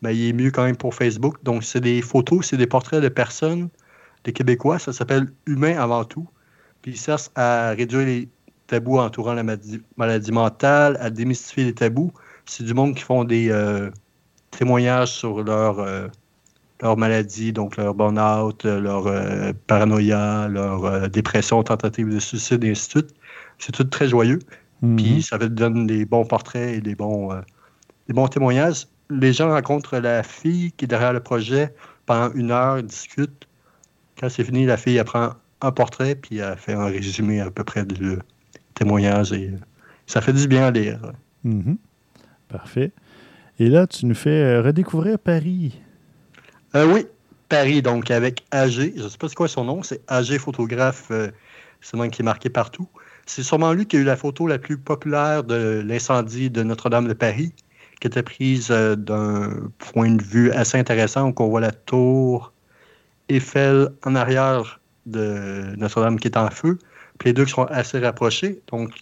ben, il est mieux quand même pour Facebook. Donc, c'est des photos, c'est des portraits de personnes, de Québécois. Ça s'appelle Humain avant tout. Puis, ça cherche à réduire les tabous entourant la maladie, mentale, à démystifier les tabous. C'est du monde qui font des euh, témoignages sur leur, euh, leur maladie, donc leur burn-out, leur euh, paranoïa, leur dépression, tentative de suicide, et ainsi de suite. C'est tout très joyeux. Mm-hmm. Puis ça donne des bons portraits et des bons, des bons témoignages les gens rencontrent la fille qui est derrière le projet pendant une heure, discutent. Quand c'est fini, la fille elle prend un portrait puis elle fait un résumé à peu près du témoignage et ça fait du bien à lire. Mm-hmm. Parfait. Et là, tu nous fais euh, redécouvrir Paris. Euh, oui, Paris, donc avec AG. Je ne sais pas c'est quoi son nom, c'est AG photographe, c'est le nom qui est marqué partout. C'est sûrement lui qui a eu la photo la plus populaire de l'incendie de Notre-Dame de Paris qui était prise euh, d'un point de vue assez intéressant où on voit la tour Eiffel en arrière de Notre-Dame qui est en feu. Puis les deux qui sont assez rapprochés. Donc,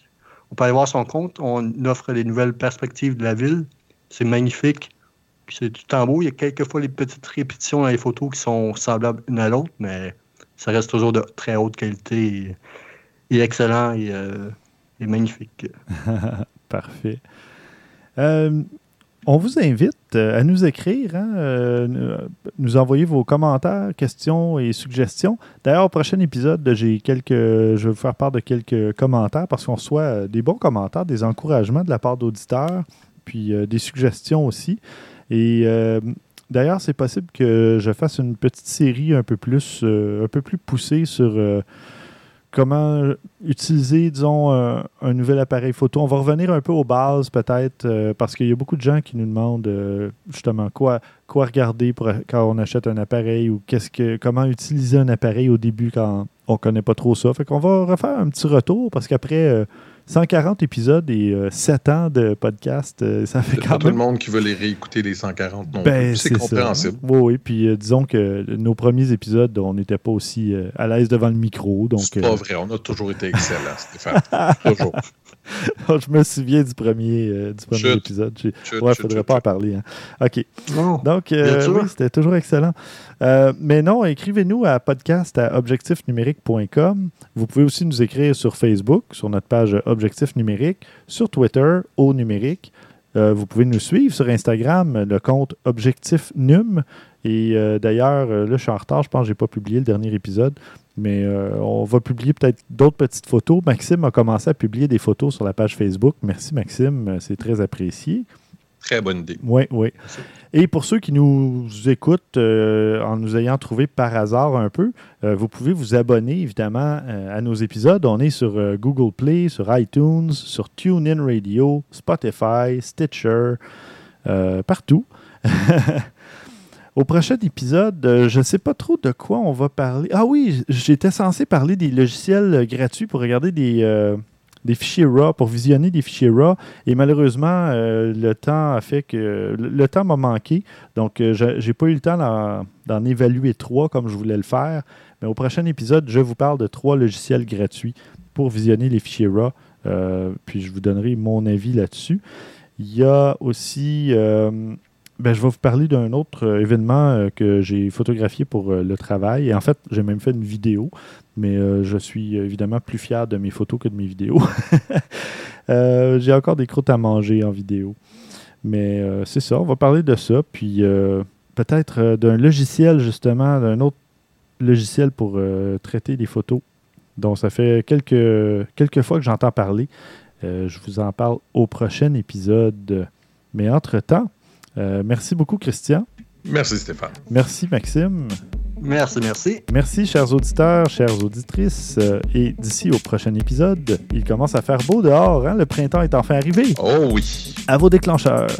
on peut aller voir son compte. On offre des nouvelles perspectives de la ville. C'est magnifique. C'est tout en beau. Il y a quelquefois les petites répétitions dans les photos qui sont semblables une à l'autre, mais ça reste toujours de très haute qualité et, excellent et, euh, magnifique. Parfait. Euh, on vous invite euh, à nous écrire, hein, nous envoyer vos commentaires, questions et suggestions. D'ailleurs, au prochain épisode, j'ai quelques, je vais vous faire part de quelques commentaires parce qu'on reçoit des bons commentaires, des encouragements de la part d'auditeurs, puis des suggestions aussi. Et d'ailleurs, c'est possible que je fasse une petite série un peu plus, un peu plus poussée sur comment utiliser, disons, un, nouvel appareil photo. On va revenir un peu aux bases, peut-être, euh, parce qu'il y a beaucoup de gens qui nous demandent euh, justement quoi, quoi regarder quand on achète un appareil ou qu'est-ce que, comment utiliser un appareil au début quand on ne connaît pas trop ça. Fait qu'on va refaire un petit retour parce qu'après. Euh, 140 épisodes et 7 euh, ans de podcast, euh, ça fait quand même... tout le monde qui veut les réécouter, les 140 non ben, C'est compréhensible. Oui, oui. Puis euh, disons que nos premiers épisodes, on n'était pas aussi à l'aise devant le micro. C'est pas vrai. On a toujours été excellents, Stéphane. toujours. je me souviens du premier, du premier épisode. Il ne faudrait pas en parler. Hein. OK. Donc, oui, c'était toujours excellent. Euh, mais non, écrivez-nous à podcast à objectifnumérique.com. Vous pouvez aussi nous écrire sur Facebook, sur notre page Objectif Numérique, sur Twitter, au numérique. Euh, vous pouvez nous suivre sur Instagram, le compte Objectif Num. Et euh, d'ailleurs, là, je suis en retard, je pense que je n'ai pas publié le dernier épisode, mais on va publier peut-être d'autres petites photos. Maxime a commencé à publier des photos sur la page Facebook. Merci Maxime, c'est très apprécié. Très bonne idée. Oui, oui. Et pour ceux qui nous écoutent euh, en nous ayant trouvé par hasard un peu, euh, vous pouvez vous abonner évidemment euh, à nos épisodes. On est sur Google Play, sur iTunes, sur TuneIn Radio, Spotify, Stitcher, partout. Au prochain épisode, euh, je ne sais pas trop de quoi on va parler. Ah oui, j'étais censé parler des logiciels gratuits pour regarder des, euh, des fichiers RAW, pour visionner des fichiers RAW. Et malheureusement, euh, le temps a fait que. Le, temps m'a manqué. Donc, je n'ai pas eu le temps d'en évaluer trois comme je voulais le faire. Mais au prochain épisode, je vous parle de trois logiciels gratuits pour visionner les fichiers RAW. puis je vous donnerai mon avis là-dessus. Il y a aussi ben, je vais vous parler d'un autre euh, événement euh, que j'ai photographié pour euh, le travail. Et en fait, j'ai même fait une vidéo, mais je suis évidemment plus fier de mes photos que de mes vidéos. j'ai encore des croûtes à manger en vidéo. Mais c'est ça, on va parler de ça. Puis peut-être d'un logiciel, justement, d'un autre logiciel pour traiter des photos dont ça fait quelques, quelques fois que j'entends parler. je vous en parle au prochain épisode. Mais entre-temps, euh, merci beaucoup, Christian. Merci, Stéphane. Merci, Maxime. Merci, merci. Merci, chers auditeurs, chères auditrices. Euh, et d'ici au prochain épisode, il commence à faire beau dehors. Hein? Le printemps est enfin arrivé. Oh oui. À vos déclencheurs.